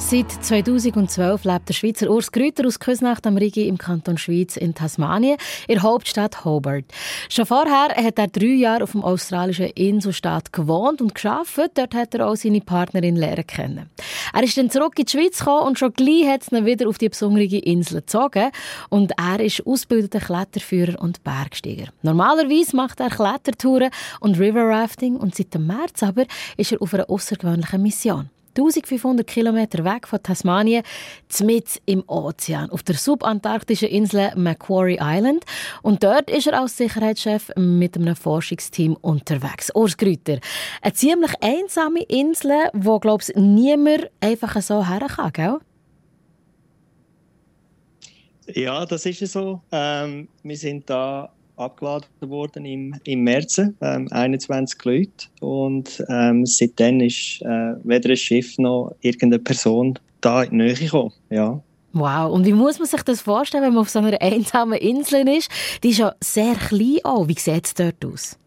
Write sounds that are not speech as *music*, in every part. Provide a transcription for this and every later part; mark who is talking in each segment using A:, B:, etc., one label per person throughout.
A: Seit 2012 lebt der Schweizer Urs Grüter aus Küsnacht am Rigi im Kanton Schweiz in Tasmanien, in der Hauptstadt Hobart. Schon vorher hat er drei Jahre auf dem australischen Inselstaat gewohnt und geschafft. Dort hat er auch seine Partnerin lernen kennen. Er ist dann zurück in die Schweiz gekommen und schon gleich hat es ihn wieder auf die besondere Insel gezogen. Und er ist ausgebildeter Kletterführer und Bergsteiger. Normalerweise macht er Klettertouren und River Rafting und seit dem März aber ist er auf einer außergewöhnlichen Mission. 1500 Kilometer weg von Tasmanien, mitten im Ozean, auf der subantarktischen Insel Macquarie Island. Und dort ist er als Sicherheitschef mit einem Forschungsteam unterwegs. Urs Grüter, eine ziemlich einsame Insel, wo, glaube ich, niemand einfach so her kann?
B: Ja, das ist so. Ähm, wir sind da abgeladen worden im, im März, ähm, 21 Leute. Und ähm, seitdem ist äh, weder ein Schiff noch irgendeine Person da in die Nähe gekommen. Ja.
A: Wow, und wie muss man sich das vorstellen, wenn man auf so einer einsamen Insel ist? Die ist ja sehr klein auch. Wie sieht es dort aus?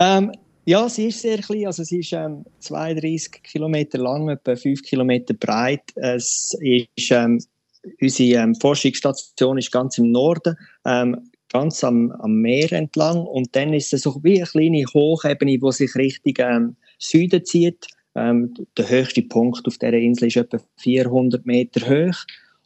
B: Ähm, ja, sie ist sehr klein. Also sie ist ähm, 32 Kilometer lang, etwa 5 Kilometer breit. Es ist ähm, unsere ähm, Forschungsstation ist ganz im Norden, ähm, ganz am, am, Meer entlang. Und dann ist es so wie eine kleine Hochebene, die sich Richtung ähm, Süden zieht. Ähm, der höchste Punkt auf dieser Insel ist etwa 400 Meter hoch.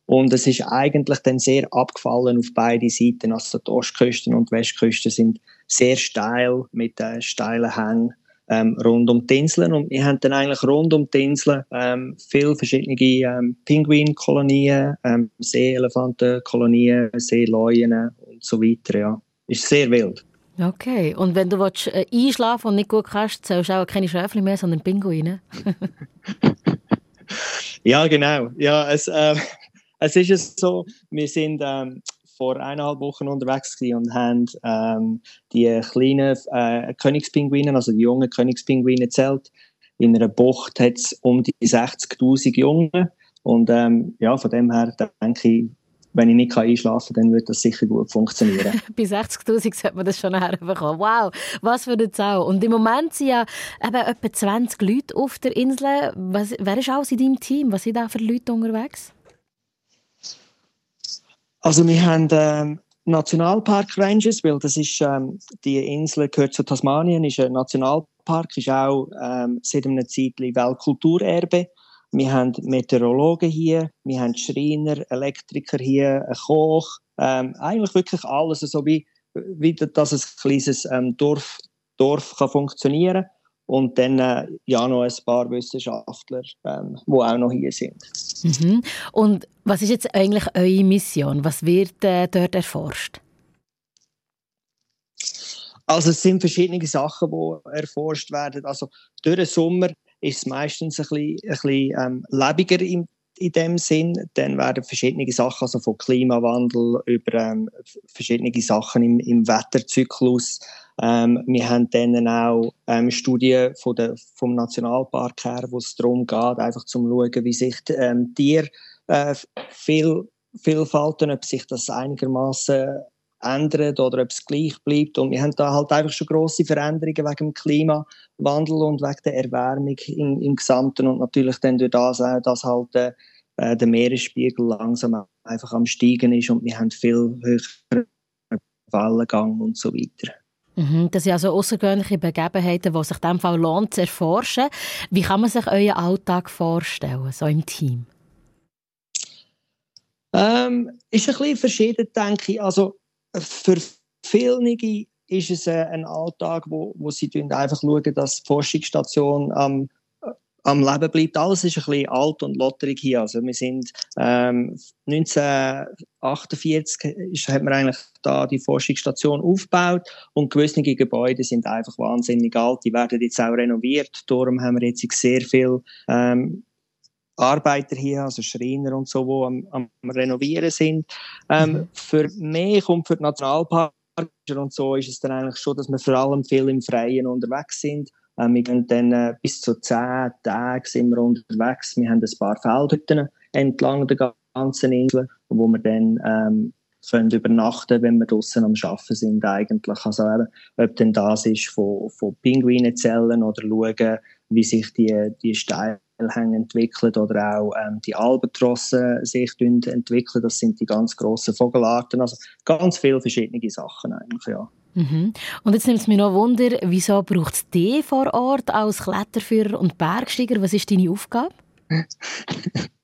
B: Und es ist eigentlich dann sehr abgefallen auf beide Seiten. Also die Ostküste und die Westküste sind sehr steil mit äh, steilen Hängen ähm, rund um die Inseln. Und wir haben dann eigentlich rund um die Inseln ähm, viele verschiedene ähm, Pinguinkolonien, ähm, Seeelefantenkolonien, Seeleuen und so weiter. Ja. Ist sehr wild.
A: Okay, und wenn du willst, äh, einschlafen und nicht gut kannst, zählst du auch keine Schäfchen mehr, sondern Pinguine? *laughs*
B: ja, genau. Ja, es, äh, *laughs* es ist so, wir sind ähm, vor eineinhalb Wochen unterwegs und haben ähm, die kleinen äh, Königspinguine, also die jungen Königspinguine zählt. In einer Bucht hat es um die 60.000 Junge. Und ähm, ja, von dem her denke ich, wenn ich nicht einschlafen kann, dann wird das sicher gut funktionieren. *laughs*
A: Bei 60'000 sollte man das schon herbekommen. Wow, was für eine Zahl. Und im Moment sind ja eben etwa 20 Leute auf der Insel. Was, wer ist alles in deinem Team? Was sind da für Leute unterwegs?
B: Also wir haben ähm, Nationalpark Rangers, weil das ist, ähm, die Insel gehört zu Tasmanien, ist ein Nationalpark, ist auch ähm, seit einer Zeit Weltkulturerbe. Wir haben Meteorologen hier, wir haben Schreiner, Elektriker hier, einen Koch, ähm, eigentlich wirklich alles, so wie, wie dass ein kleines ähm, Dorf, Dorf kann funktionieren kann. Und dann äh, ja noch ein paar Wissenschaftler, ähm, die auch noch hier sind.
A: Mhm. Und was ist jetzt eigentlich eure Mission? Was wird äh, dort erforscht?
B: Also es sind verschiedene Sachen, die erforscht werden. Also durch den Sommer ist es meistens ein bisschen, ein bisschen ähm, lebiger im, in dem Sinn. Dann werden verschiedene Sachen, also von Klimawandel über ähm, verschiedene Sachen im, im Wetterzyklus. Ähm, wir haben dann auch ähm, Studien von der, vom Nationalpark her, wo es darum geht, einfach zu schauen, wie sich ähm, Tier äh, Vielfalten, ob sich das einigermaßen ändert oder ob es gleich bleibt. Und wir haben da halt einfach schon grosse Veränderungen wegen dem Klimawandel und wegen der Erwärmung im, im Gesamten und natürlich dann durch das auch, dass halt äh, äh der Meeresspiegel langsam einfach am steigen ist und wir haben viel höheren Wellengang und so weiter.
A: Mhm, das sind also außergewöhnliche Begebenheiten, die sich in diesem Fall lohnt zu erforschen. Wie kann man sich euren Alltag vorstellen, so im Team?
B: Ähm, ist ein bisschen verschieden, denke ich. Also für viele ist es äh, ein Alltag, wo, wo sie einfach schauen, dass die Forschungsstation am am Leben bleibt. Alles ist ein bisschen alt und lotterig hier. Also wir sind ähm, 1948 ist, hat man eigentlich da die Forschungsstation aufgebaut und gewisse Gebäude sind einfach wahnsinnig alt. Die werden jetzt auch renoviert. Darum haben wir jetzt sehr viel ähm, Arbeiter hier, also Schreiner und so, die am, am Renovieren sind. Ähm, mhm. Für mich und für die Nationalpark und so ist es dann eigentlich schon, dass wir vor allem viel im Freien unterwegs sind. Ähm, wir gehen dann äh, bis zu zehn Tage sind wir unterwegs. Wir haben ein paar Feldhütten entlang der ganzen Insel, wo wir dann ähm, können übernachten, wenn wir draußen am Arbeiten sind eigentlich. Also eben, ob denn das ist von, von Pinguinenzellen oder schauen, wie sich die, die Steilhänge entwickeln oder auch ähm, die Albatrosse sich entwickeln. Das sind die ganz grossen Vogelarten. Also ganz viele verschiedene Sachen eigentlich, ja.
A: Mhm. Und jetzt nimmt es mich noch Wunder, wieso braucht es dich vor Ort als Kletterführer und Bergsteiger? Was ist deine Aufgabe? *laughs*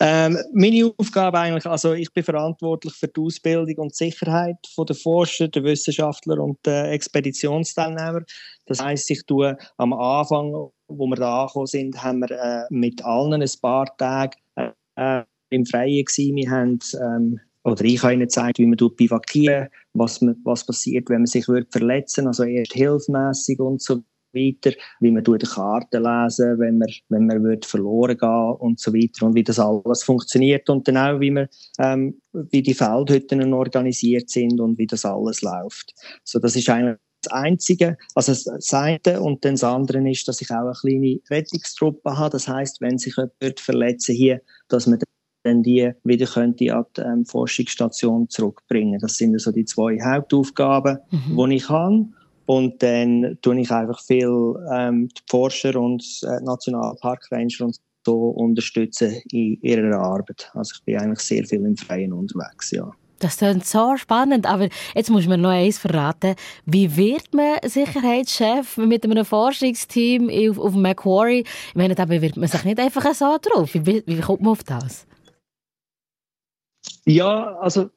B: Ähm, meine Aufgabe eigentlich, also ich bin verantwortlich für die Ausbildung und Sicherheit der Forscher, der Wissenschaftler und der Expeditionsteilnehmer. Das heißt, ich tue am Anfang, wo wir da angekommen sind, haben wir äh, mit allen ein paar Tage äh, im Freien gewesen. Wir haben ähm, oder ich habe ihnen gezeigt, wie man bivakieren was, was passiert, wenn man sich verletzen würde, also erst hilfmäßig und so weiter, wie man die Karten lesen, wenn man, wenn man wird verloren gehen und so weiter und wie das alles funktioniert und dann auch, wie man, ähm, wie die Feldhütten organisiert sind und wie das alles läuft. So, das ist eigentlich das Einzige, also das eine und dann das andere ist, dass ich auch eine kleine Rettungstruppe habe. Das heißt, wenn sich jemand verletzen hier, dass man dann die wieder könnte an die ähm, Forschungsstation zurückbringen. Das sind also die zwei Hauptaufgaben, mhm. die ich habe. Und dann tue ich einfach viel ähm, die Forscher und äh, Nationalparkranger und so unterstützen in ihrer Arbeit. Also ich bin eigentlich sehr viel im Freien unterwegs, ja.
A: Das klingt so spannend, aber jetzt muss man noch eins verraten. Wie wird man Sicherheitschef mit einem Forschungsteam auf, auf Macquarie? Ich meine, da bewirbt man sich nicht einfach so drauf. Wie, wie kommt man auf das?
B: Ja, also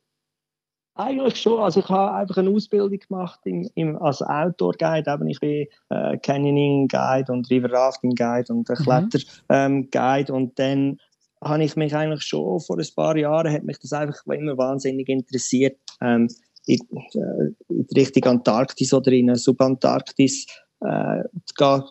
B: eigentlich schon. Also ich habe einfach eine Ausbildung gemacht im, im, als Outdoor-Guide. Eben ich bin äh, Canyoning-Guide und River-Rafting-Guide und äh, Kletter-Guide. Ähm, und dann habe ich mich eigentlich schon vor ein paar Jahren, hat mich das einfach immer wahnsinnig interessiert, ähm, in, äh, in Richtung Antarktis oder in Subantarktis äh,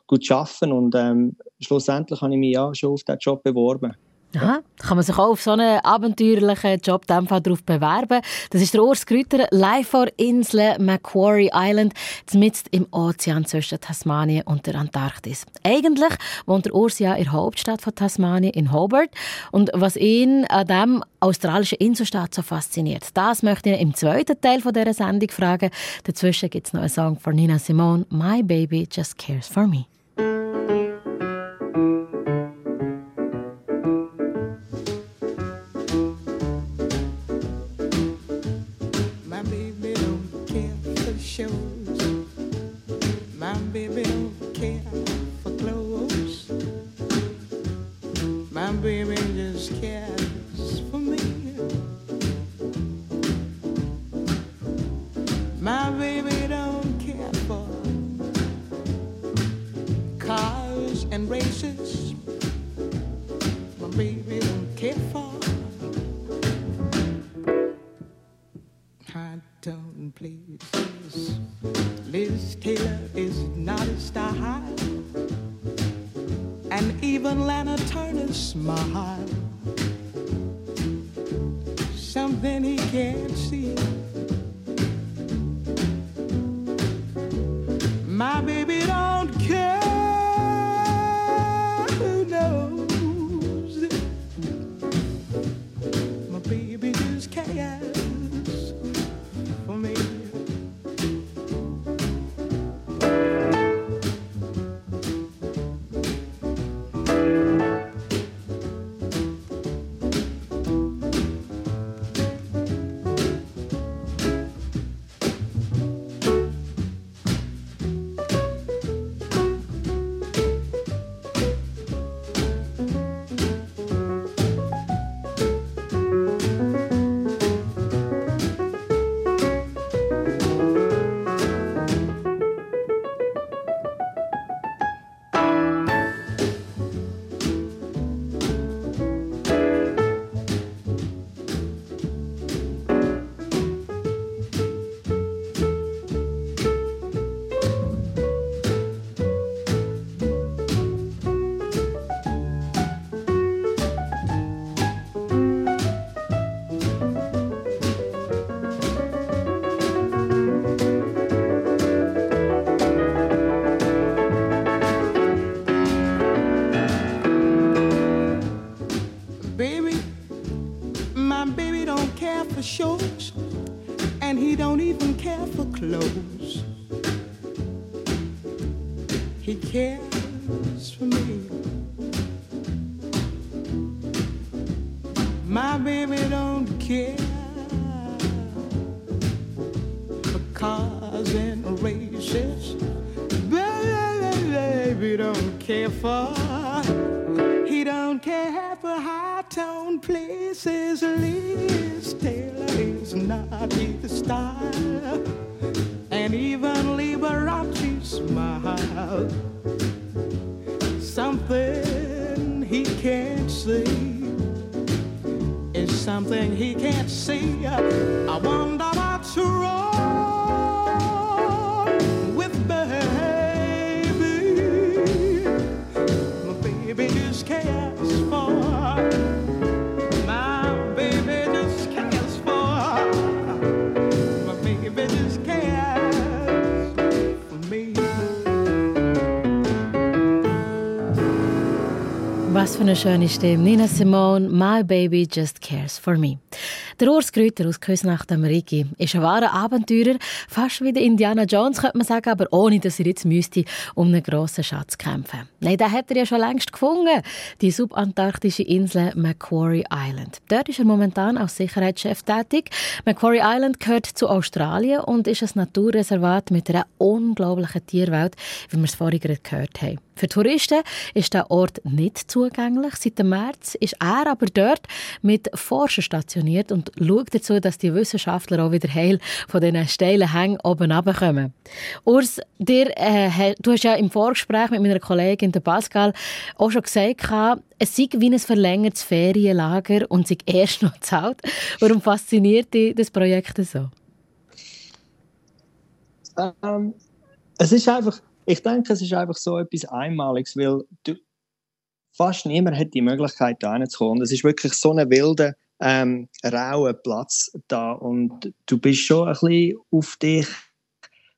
B: gut zu arbeiten. Und ähm, schlussendlich habe ich mich ja schon auf diesen Job beworben.
A: Aha, kann man sich auch auf so einen abenteuerlichen Job darauf bewerben. Das ist der Urs Grüter, live vor Insel Macquarie Island, mitten im Ozean zwischen Tasmanien und der Antarktis. Eigentlich wohnt der Urs ja in der Hauptstadt von Tasmanien, in Hobart. Und was ihn an dem australischen Inselstaat so fasziniert, das möchte ich im zweiten Teil dieser Sendung fragen. Dazwischen gibt es noch einen Song von Nina Simone, My Baby Just Cares for Me.
C: and races my baby don't care for. I don't please. yeah. And he don't even care for clothes. He cares for me. My baby don't care for cars and races. Baby don't care for. He don't care for high tone places. Not his style, and even Liberace smile. Something he can't see is something he can't see. I wonder
A: Was für eine schöne Stimme. Nina Simone, My Baby Just Cares for Me. Der Urs Grüter aus Küsnacht am Rigi ist ein wahrer Abenteurer, fast wie der Indiana Jones, könnte man sagen, aber ohne, dass er jetzt müsste um einen grossen Schatz kämpfen. Nein, den hat er ja schon längst gefunden, die subantarktische Insel Macquarie Island. Dort ist er momentan als Sicherheitschef tätig. Macquarie Island gehört zu Australien und ist ein Naturreservat mit einer unglaublichen Tierwelt, wie wir es vorhin gehört haben. Für Touristen ist der Ort nicht zugänglich. Seit dem März ist er aber dort mit Forschern stationiert und schaut dazu, dass die Wissenschaftler auch wieder heil von diesen steilen Hängen oben runterkommen. Urs, dir, äh, du hast ja im Vorgespräch mit meiner Kollegin der Pascal auch schon gesagt, es sei wie ein verlängertes Ferienlager und sich erst noch zahlt. Warum fasziniert dich das Projekt so?
B: Ähm, es ist einfach ich denke, es ist einfach so etwas Einmaliges, weil du, fast niemand hat die Möglichkeit, da reinzukommen. Es ist wirklich so ein wilder, ähm, rauer Platz da. Und du bist schon ein bisschen auf dich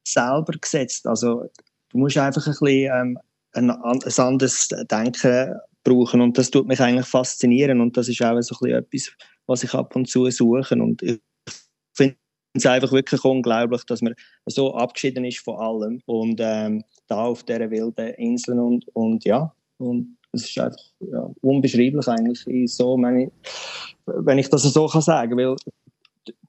B: selber gesetzt. Also du musst einfach ein bisschen ähm, ein, ein anderes Denken brauchen. Und das tut mich eigentlich faszinieren. Und das ist auch so etwas, was ich ab und zu suche. Und ich finde es einfach wirklich unglaublich, dass man so abgeschieden ist von allem. Und ähm, da auf dieser wilden Insel und, und ja, und es ist einfach ja, unbeschreiblich eigentlich, so, meine, wenn ich das so kann sagen, weil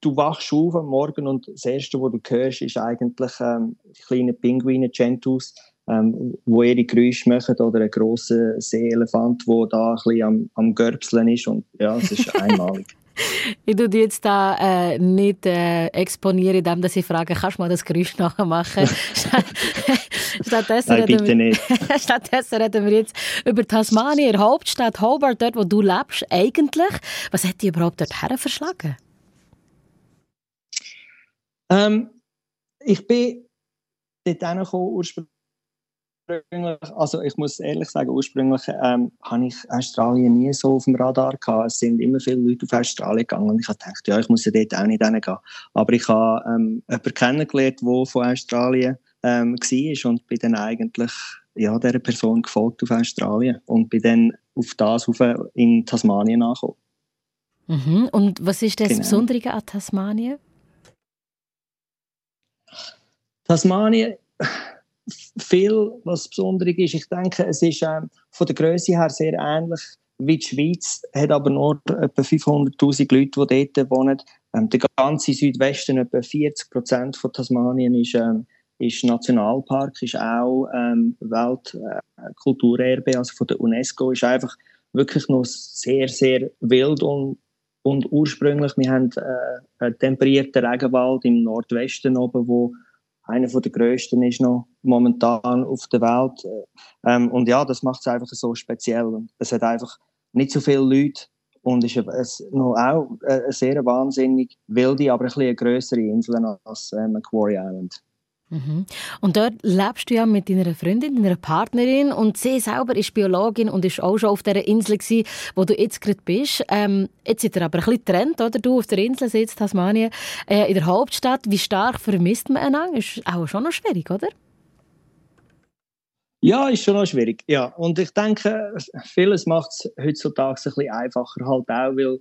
B: du wachst auf am Morgen und das Erste, was du hörst, ist eigentlich ähm, die kleinen Pinguine, Gentus, ähm, wo ihre Geräusche machen oder ein grosser Seeelefant, der da ein bisschen am, am Görbseln ist und ja, es ist einmalig. *laughs*
A: Ich tue dich jetzt da äh, nicht äh, exponieren, indem ich frage, kannst du mal das Geräusch nachmachen? *laughs* *laughs* stattdessen,
B: Nein, bitte
A: reden wir,
B: nicht. *laughs*
A: stattdessen reden wir jetzt über Tasmanien, Hauptstadt Hobart, dort wo du lebst. Eigentlich, was hat dich überhaupt dorthin verschlagen?
B: Ähm, ich bin dort hingekommen, ursprünglich also ich muss ehrlich sagen, ursprünglich ähm, habe ich Australien nie so auf dem Radar gehabt. Es sind immer viele Leute auf Australien gegangen und ich habe gedacht, ja, ich muss ja dort auch nicht hingehen. Aber ich habe ähm, jemanden kennengelernt, der von Australien ähm, war und bin dann eigentlich ja, dieser Person gefolgt auf Australien und bin dann auf das auf in Tasmanien angekommen.
A: Mhm. Und was ist das
B: Genau.
A: Besondere an Tasmanien?
B: Tasmanien, viel, was besonders ist. Ich denke, es ist ähm, von der Größe her sehr ähnlich wie die Schweiz, hat aber nur etwa 500'000 Leute, die dort wohnen. Ähm, der ganze Südwesten, etwa 40 Prozent von Tasmanien ist, ähm, ist Nationalpark, ist auch ähm, Weltkulturerbe, also von der UNESCO, ist einfach wirklich noch sehr, sehr wild und, und ursprünglich. Wir haben äh, einen temperierten Regenwald im Nordwesten oben, wo einer der grössten ist noch momentan auf der Welt. Ähm, und ja, das macht es einfach so speziell. Es hat einfach nicht so viele Leute und ist es noch auch eine sehr wahnsinnig wilde, aber ein bisschen eine grössere Insel als äh, Macquarie Island.
A: Mhm. Und dort lebst du ja mit deiner Freundin, deiner Partnerin und sie selber ist Biologin und ist auch schon auf der Insel gewesen, wo du jetzt gerade bist. Ähm, jetzt seid ihr aber ein bisschen getrennt, oder? Du auf der Insel sitzt, Tasmanien, äh, in der Hauptstadt. Wie stark vermisst man einander? Ist auch schon noch schwierig, oder?
B: Ja, ist schon noch schwierig. Ja, und ich denke, vieles macht es heutzutage ein bisschen einfacher halt auch, weil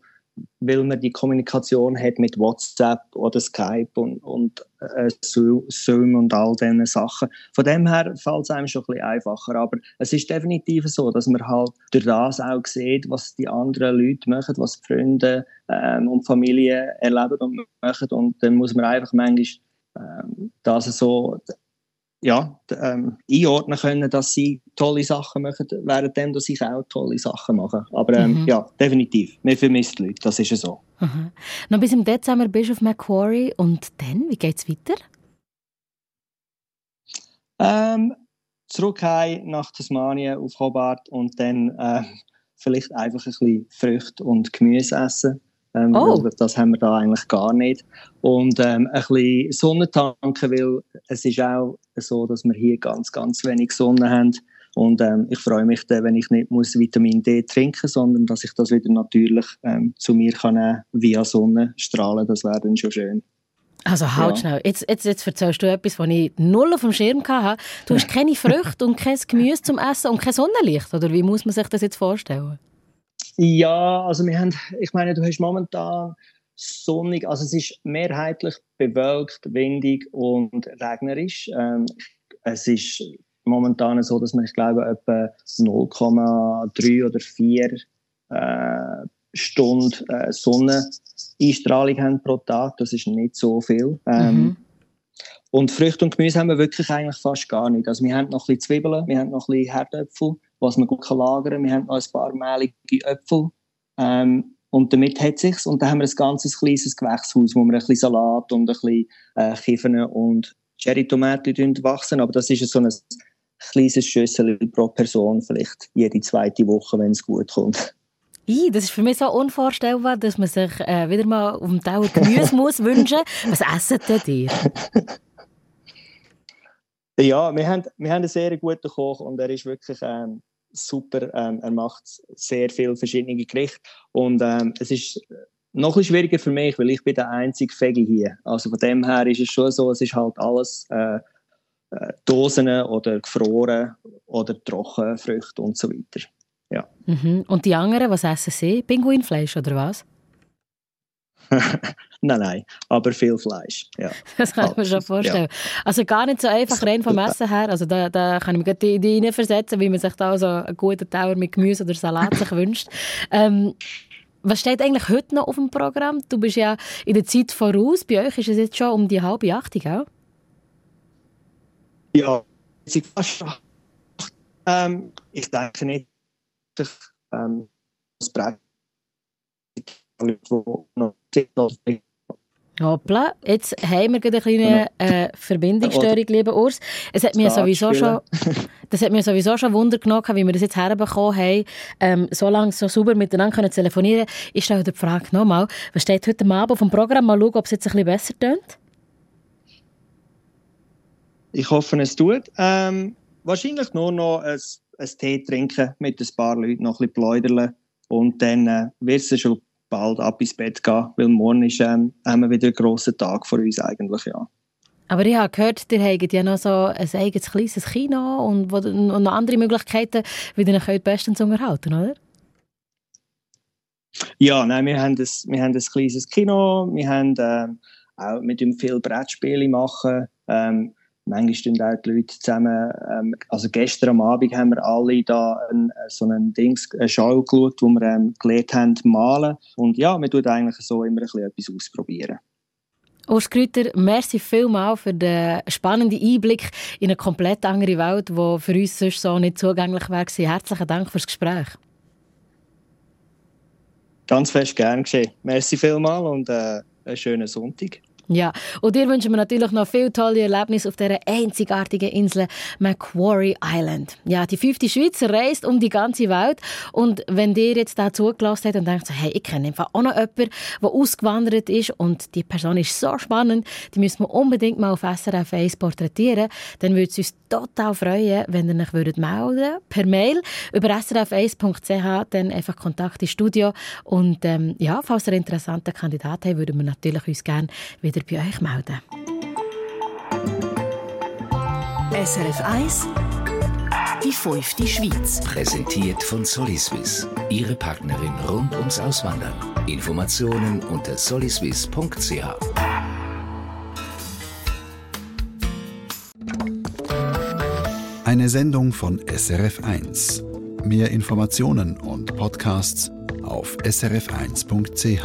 B: weil man die Kommunikation hat mit WhatsApp oder Skype und, und äh, Zoom und all diesen Sachen. Von dem her fällt es einem schon ein bisschen einfacher. Aber es ist definitiv so, dass man halt durch das auch sieht, was die anderen Leute machen, was die Freunde ähm, und Familie erleben und machen. Und dann muss man einfach manchmal ähm, das so ja, ähm, einordnen können, dass sie tolle Sachen machen, währenddem, dass ich auch tolle Sachen mache. Aber ähm,
A: Mhm.
B: ja, definitiv. Wir vermissen die Leute, das ist ja so.
A: Aha. Noch bis im Dezember bist du auf Macquarie und dann, wie geht's weiter?
B: Ähm, zurück heim nach Tasmanien auf Hobart und dann ähm, vielleicht einfach ein bisschen Früchte und Gemüse essen. Ähm,
A: Oh.
B: weil Das haben wir da eigentlich gar nicht. Und ähm, ein bisschen Sonne tanken, weil es ist auch so, dass wir hier ganz, ganz wenig Sonne haben. Und ähm, ich freue mich dann, wenn ich nicht muss Vitamin D trinken sondern dass ich das wieder natürlich ähm, zu mir kann nehmen via Sonnenstrahlen. Das wäre dann schon schön.
A: Also halt
B: Ja.
A: schnell. Jetzt, jetzt, jetzt erzählst du etwas, was ich null auf dem Schirm hatte. Du hast *laughs* keine Früchte und kein Gemüse zum Essen und kein Sonnenlicht, oder wie muss man sich das jetzt vorstellen?
B: Ja, also wir haben, ich meine, du hast momentan sonnig, also es ist mehrheitlich bewölkt, windig und regnerisch. Ähm, es ist momentan so, dass wir, ich glaube, etwa 0,3 oder 4 äh, Stunden äh, Sonneneinstrahlung haben pro Tag. Das ist nicht so viel. Ähm,
A: Mhm.
B: und Früchte und Gemüse haben wir wirklich eigentlich fast gar nicht. Also wir haben noch ein bisschen Zwiebeln, wir haben noch ein bisschen Herdöpfel, was man gut kann lagern kann. Wir haben noch ein paar mehlige Äpfel. Ähm, und damit hat sich's. Und dann haben wir ein ganzes kleines Gewächshaus, wo wir ein bisschen Salat und ein bisschen äh, Kiffen und Cherrytomaten wachsen. Aber das ist so ein kleines Schüssel pro Person, vielleicht jede zweite Woche, wenn es gut kommt.
A: I, das ist für mich so unvorstellbar, dass man sich äh, wieder mal dem Teller Gemüse *laughs* muss wünschen. Was essen denn ihr?
B: Ja, wir haben, wir haben einen sehr guten Koch und er ist wirklich ähm, super. Ähm, er macht sehr viele verschiedene Gerichte und ähm, es ist noch ein schwieriger für mich, weil ich bin der einzige Veggie hier. Also von dem her ist es schon so, es ist halt alles äh, äh, Dosen oder gefroren oder Trockenfrüchte und so weiter.
A: Mhm. Und die anderen, was essen sie? Pinguinfleisch oder was? *laughs*
B: Nein, nein, aber viel Fleisch. Ja. *laughs*
A: Das kann ich mir schon vorstellen. Also gar nicht so einfach rein vom Essen her. Also da, da kann ich mir die Idee hineinversetzen, wie man sich da so einen guten Teller mit Gemüse oder Salat sich *laughs* wünscht. Ähm, was steht eigentlich heute noch auf dem Programm? Du bist ja in der Zeit voraus. Bei euch ist es jetzt schon um die halbe Acht, gell?
B: Ja, sie fast. Ähm, ich denke nicht, dass ich, ähm, das Brett,
A: Hoppla, jetzt haben wir gerade eine kleine äh, Verbindungsstörung, lieber Urs. Es hat mir sowieso schon, *laughs* das hat mir sowieso schon Wunder genommen, wie wir das jetzt herbekommen haben, ähm, so lange so sauber miteinander können telefonieren. Ich stelle die Frage nochmal, was steht heute Abend auf dem Programm? Mal schauen, ob es jetzt ein bisschen besser tönt.
B: Ich hoffe, es tut. Ähm, wahrscheinlich nur noch ein, ein Tee trinken mit ein paar Leuten, noch ein bisschen pläudern. Und dann äh, wird es schon bald ab ins Bett gehen, weil morgen ist, ähm, haben wir wieder einen grossen Tag vor uns eigentlich, ja.
A: Aber ich habe gehört, ihr habt ja noch so ein eigenes kleines Kino und, wo, und noch andere Möglichkeiten, wie ihr euch bestens unterhalten oder?
B: Ja, nein, wir haben ein, wir haben ein kleines Kino, wir haben ähm, auch mit ihm viel Brettspiele machen. Ähm, manchmal stehen auch die Leute zusammen. Ähm, also gestern am Abend haben wir alle da ein, so einen Dings, eine Show geschaut, wo wir ähm, gelernt haben malen. Und ja, wir tun eigentlich so immer ein bisschen etwas ausprobieren.
A: Urs Grüter, merci vielmals für den spannenden Einblick in eine komplett andere Welt, die für uns sonst so nicht zugänglich wäre. Herzlichen Dank fürs Gespräch.
B: Ganz fest gern geschehen. Merci vielmal und äh, einen schönen Sonntag.
A: Ja, und dir wünschen wir natürlich noch viele tolle Erlebnisse auf dieser einzigartigen Insel Macquarie Island. Ja, die fünfte Schweizer reist um die ganze Welt. Und wenn dir jetzt da zugelassen habt und denkt so, hey, ich kenne einfach auch noch jemanden, der ausgewandert ist und die Person ist so spannend, die müssen wir unbedingt mal auf SRF 1 porträtieren, dann würde es uns total freuen, wenn ihr euch würdet melden per Mail über srf1.ch, dann einfach Kontakt ins Studio. Und ähm, ja, falls ihr einen interessanten Kandidaten habt, würden wir natürlich uns gerne wieder bei euch melden.
D: SRF 1 Die fünfte Schweiz.
E: Präsentiert von Soliswiss. Ihre Partnerin rund ums Auswandern. Informationen unter soliswiss.ch.
F: Eine Sendung von SRF1. Mehr Informationen und Podcasts auf srf1.ch.